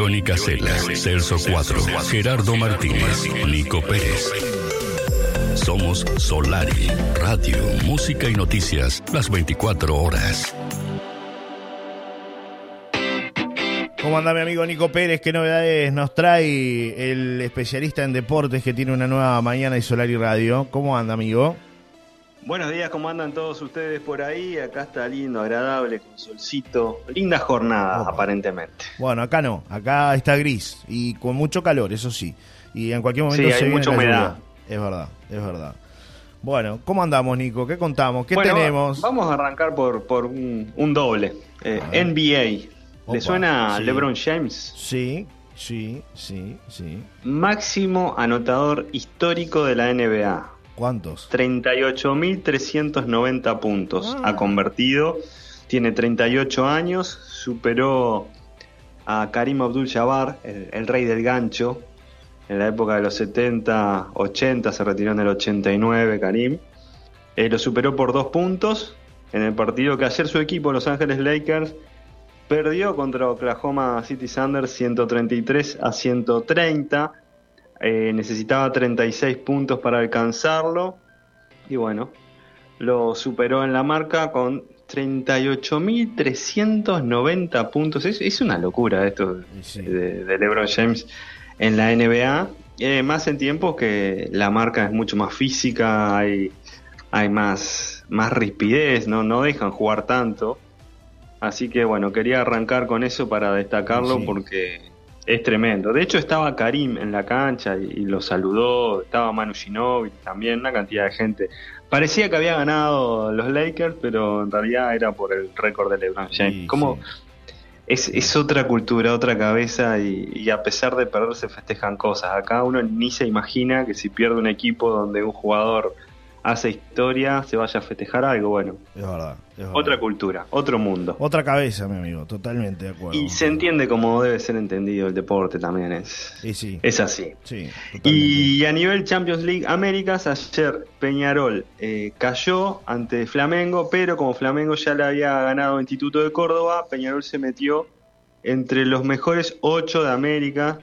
Johnny Caselas, Celso 4, Gerardo Martínez, Nico Pérez. Somos Solari, radio, música y noticias las 24 horas. ¿Cómo anda mi amigo Nico Pérez? ¿Qué novedades nos trae el especialista en deportes que tiene una nueva mañana y Solari Radio? ¿Cómo anda, amigo? Buenos días, ¿cómo andan todos ustedes por ahí? Acá está lindo, agradable, con solcito. Linda jornada, aparentemente. Bueno, acá no, acá está gris y con mucho calor, eso sí. Y en cualquier momento Sí, se hay mucha humedad. Es verdad, es verdad. Bueno, ¿cómo andamos, Nico? ¿Qué contamos? ¿Qué Bueno, tenemos? Vamos a arrancar por, por un, un doble. Eh. NBA. Opa, ¿Le suena sí. LeBron James? Sí, sí, sí, sí. Máximo anotador histórico de la NBA. ¿Cuántos? 38.390 puntos Ah. ha convertido. Tiene 38 años. Superó a Karim Abdul-Jabbar, el, el rey del gancho. En la época de los 70, 80, se retiró en el 89 Karim. Eh, lo superó por dos puntos en el partido que ayer su equipo, Los Ángeles Lakers, perdió contra Oklahoma City Thunder 133 a 130. Eh, necesitaba 36 puntos para alcanzarlo. Y bueno, lo superó en la marca con 38.390 puntos. Es, es una locura esto sí. de, de LeBron James en la NBA. Eh, más en tiempos que la marca es mucho más física, hay, hay más, más rispidez, ¿no? no dejan jugar tanto. Así que bueno, quería arrancar con eso para destacarlo Sí. porque es tremendo. De hecho estaba Karim en la cancha y, y lo saludó, estaba Manu Ginóbili también, una cantidad de gente. Parecía que había ganado los Lakers, pero en realidad era por el récord de LeBron James. Sí, Como sí. es, es otra cultura, otra cabeza y, y a pesar de perder se festejan cosas. Acá uno ni se imagina que si pierde un equipo donde un jugador hace historia, se vaya a festejar algo. Bueno, Es verdad, es verdad. otra cultura, otro mundo. Otra cabeza, mi amigo, totalmente de acuerdo. Y se entiende como debe ser entendido el deporte también, es, Y sí, es así. sí. Y a nivel Champions League Américas, ayer Peñarol eh, cayó ante Flamengo, pero como Flamengo ya le había ganado Instituto de Córdoba, Peñarol se metió entre los mejores ocho de América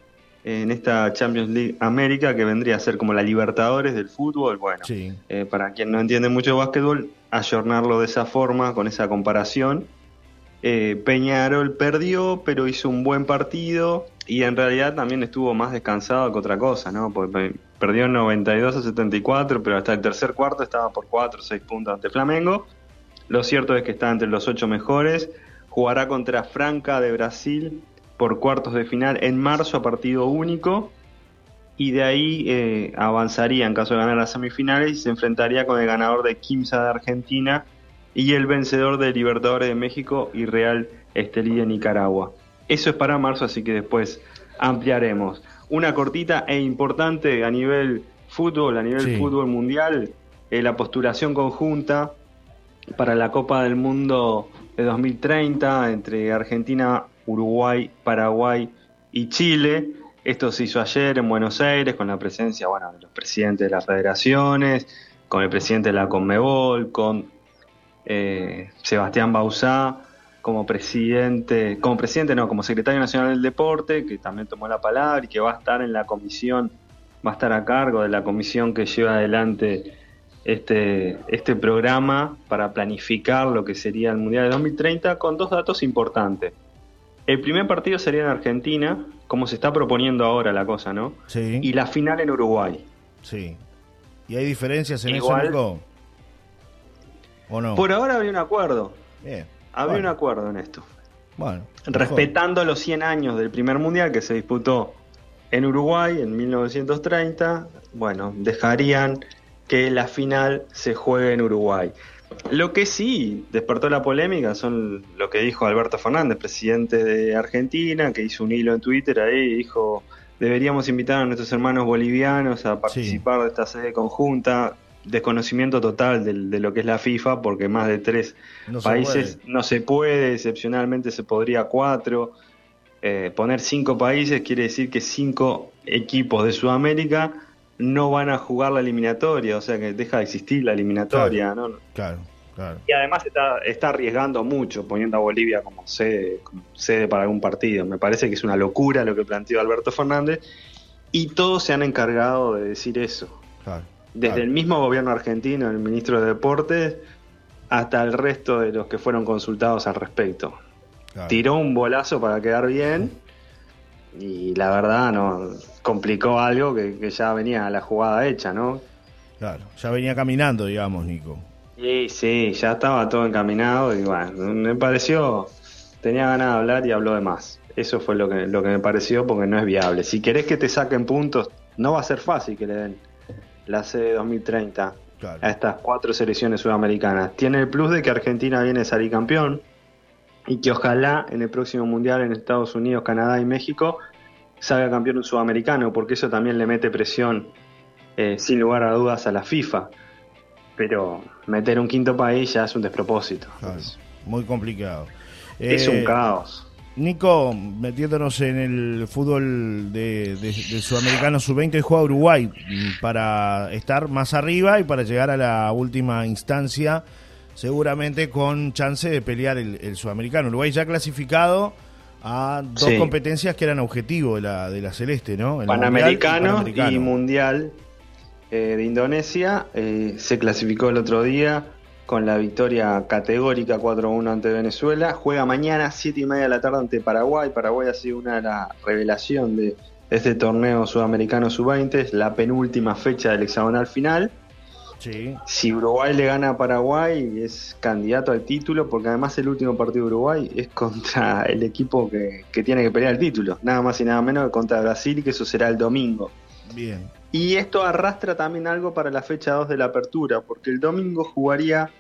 en esta Champions League América, que vendría a ser como la Libertadores del fútbol. Bueno, Sí, eh, para quien no entiende mucho de básquetbol, ayornarlo de esa forma, con esa comparación. Eh, Peñarol perdió, pero hizo un buen partido y en realidad también estuvo más descansado que otra cosa, ¿no? Porque pe- perdió 92 a 74, pero hasta el tercer cuarto estaba por 4 o 6 puntos ante Flamengo. Lo cierto es que está entre los 8 mejores. Jugará contra Franca de Brasil por cuartos de final en marzo a partido único y de ahí eh, avanzaría en caso de ganar las semifinales y se enfrentaría con el ganador de Quimsa de Argentina y el vencedor de Libertadores de México y Real Estelí de Nicaragua. Eso es para marzo, así que después ampliaremos. Una cortita e importante a nivel fútbol, a nivel Sí. fútbol mundial, eh, la postulación conjunta para la Copa del Mundo de 2030 entre Argentina, Uruguay, Paraguay y Chile. Esto se hizo ayer en Buenos Aires con la presencia bueno, de los presidentes de las federaciones, con el presidente de la Conmebol, con eh, Sebastián Bauzá como presidente, como presidente no, como secretario nacional del deporte, que también tomó la palabra y que va a estar en la comisión, va a estar a cargo de la comisión que lleva adelante este, este programa para planificar lo que sería el Mundial de 2030 con dos datos importantes. El primer partido sería en Argentina, como se está proponiendo ahora la cosa, ¿no? sí, Y la final en Uruguay. sí. ¿Y hay diferencias en Igual- eso, Nico? ¿O no? Por ahora habría un acuerdo, Bien. habría bueno, un acuerdo en esto. bueno, respetando los 100 años del primer mundial que se disputó en Uruguay en 1930, bueno, dejarían que la final se juegue en Uruguay. Lo que sí despertó la polémica son lo que dijo Alberto Fernández, presidente de Argentina, que hizo un hilo en Twitter ahí y dijo, deberíamos invitar a nuestros hermanos bolivianos a participar de esta sede conjunta. Desconocimiento total del- de, lo que es la FIFA, porque más de tres No países no se puede, excepcionalmente se podría cuatro. Eh, poner cinco países quiere decir que cinco equipos de Sudamérica no van a jugar la eliminatoria, o sea que deja de existir la eliminatoria, ¿no? Claro, Y además está, está arriesgando mucho poniendo a Bolivia como sede, como sede para algún partido. Me parece que es una locura lo que planteó Alberto Fernández y todos se han encargado de decir eso. Desde el mismo gobierno argentino, el ministro de Deportes, hasta el resto de los que fueron consultados al respecto. Tiró un bolazo para quedar bien y la verdad no complicó algo que, que ya venía la jugada hecha, ¿no? Claro, ya venía caminando, digamos, Nico. Sí, sí, ya estaba todo encaminado y bueno, me pareció, tenía ganas de hablar y habló de más. Eso fue lo que, lo que me pareció porque no es viable. Si querés que te saquen puntos, no va a ser fácil que le den la sede 2030 a estas cuatro selecciones sudamericanas. Tiene el plus de que Argentina viene a salir campeón y que ojalá en el próximo Mundial en Estados Unidos, Canadá y México salga campeón un sudamericano, porque eso también le mete presión, eh, sin lugar a dudas, a la FIFA pero meter un quinto país ya es un despropósito. muy complicado. Es un eh, caos. Nico, metiéndonos en el fútbol de, sudamericano sub-20, juega Uruguay para estar más arriba y para llegar a la última instancia, seguramente con chance de pelear el, sudamericano. Uruguay ya clasificado a dos competencias que eran objetivo de la, de la Celeste, ¿no? Panamericano, y mundial eh, de Indonesia. Eh, se clasificó el otro día con la victoria categórica 4-1 ante Venezuela. Juega mañana 7 y media de la tarde ante Paraguay. Paraguay ha sido una de las revelaciones de este torneo sudamericano sub-20. Es la penúltima fecha del hexagonal final. Si Uruguay le gana a Paraguay, es candidato al título, porque además el último partido de Uruguay es contra el equipo que, que tiene que pelear el título, nada más y nada menos que contra Brasil, y que eso será el domingo. Bien. Y esto arrastra también algo para la fecha 2 de la apertura, porque el domingo jugaría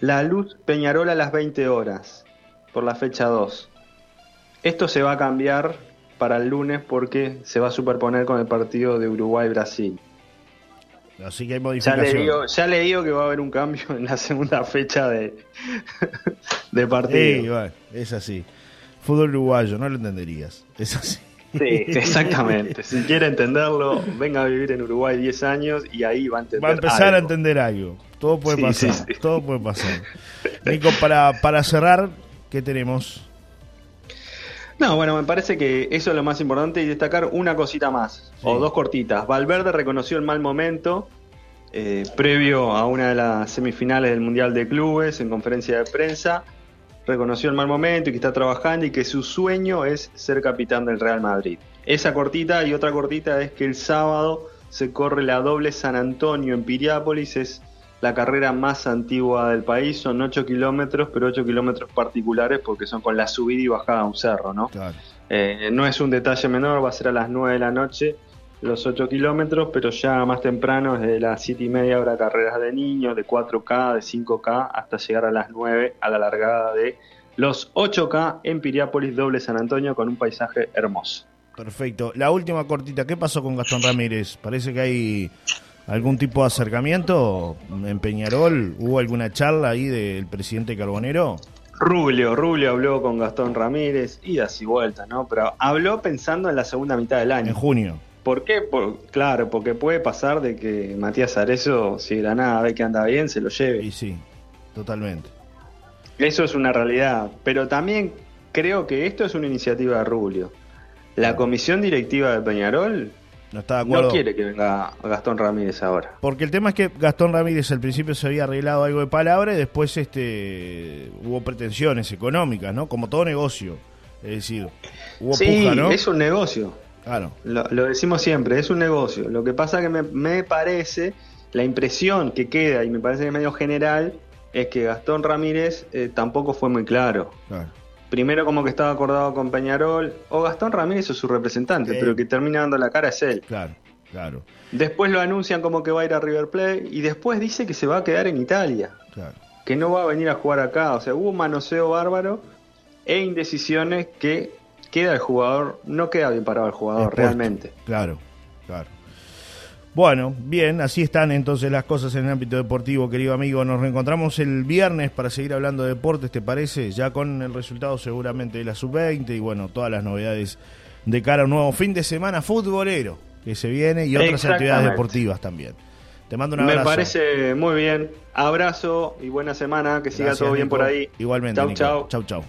la Luz Peñarol a las 20 horas, por la fecha 2. Esto se va a cambiar para el lunes porque se va a superponer con el partido de Uruguay-Brasil. Así que hay modificación. Ya le, digo, que va a haber un cambio en la segunda fecha de, de partido. es así. Fútbol uruguayo, no lo entenderías. Es así. Sí, exactamente. si quiere entenderlo, venga a vivir en Uruguay 10 años y ahí va a entender. Va a empezar a entender algo. Todo puede pasar. todo puede pasar. Nico, para, para cerrar, ¿qué tenemos? No, bueno, me parece que eso es lo más importante y destacar una cosita más, o dos cortitas. Valverde reconoció el mal momento eh, previo a una de las semifinales del Mundial de Clubes en conferencia de prensa reconoció el mal momento y que está trabajando y que su sueño es ser capitán del Real Madrid. Esa cortita y otra cortita es que el sábado se corre la doble San Antonio en Piriápolis, es la carrera más antigua del país, son 8 kilómetros, pero 8 kilómetros particulares porque son con la subida y bajada a un cerro, ¿no? Eh, no es un detalle menor, va a ser a las 9 de la noche los 8 kilómetros, pero ya más temprano, desde las 7 y media, habrá carreras de niños, de 4K, de 5K, hasta llegar a las 9 a la largada de los 8K en Piriápolis, doble San Antonio, con un paisaje hermoso. Perfecto. La última cortita, ¿qué pasó con Gastón Ramírez? Parece que hay algún tipo de acercamiento en Peñarol. ¿Hubo alguna charla ahí del presidente Carbonero? Rubio, Rubio habló con Gastón Ramírez, idas y vueltas, ¿no? Pero habló pensando en la segunda mitad del año. En junio. ¿Por qué? claro, porque puede pasar de que Matías Arezo, si Granada ve que anda bien, se lo lleve. Y sí, totalmente. Eso es una realidad, pero también creo que esto es una iniciativa de Rubio. La comisión directiva de Peñarol no, está de acuerdo. no quiere que venga Gastón Ramírez ahora. Porque el tema es que Gastón Ramírez al principio se había arreglado algo de palabra y después este hubo pretensiones económicas, ¿no? Como todo negocio. Es decir, hubo sí, ¿no? es un negocio. Claro. Lo, decimos siempre, es un negocio. Lo que pasa que me, parece, la impresión que queda, y me parece que medio general, es que Gastón Ramírez eh, tampoco fue muy claro. Primero como que estaba acordado con Peñarol, o Gastón Ramírez o su representante, pero que termina dando la cara es él. Claro, claro. Después lo anuncian como que va a ir a River Plate y después dice que se va a quedar en Italia. Claro. Que no va a venir a jugar acá. O sea, hubo un manoseo bárbaro e indecisiones que queda el jugador, no queda bien parado el jugador realmente. Claro, claro. Bueno, bien, así están entonces las cosas en el ámbito deportivo, querido amigo. Nos reencontramos el viernes para seguir hablando de deportes, ¿te parece? Ya con el resultado seguramente de la sub-20 y bueno, todas las novedades de cara a un nuevo fin de semana futbolero que se viene y otras actividades deportivas también. Te mando un abrazo. Me parece muy bien. Abrazo y buena semana. Que siga todo bien por ahí. Igualmente. Chau, chau. Chau, chau.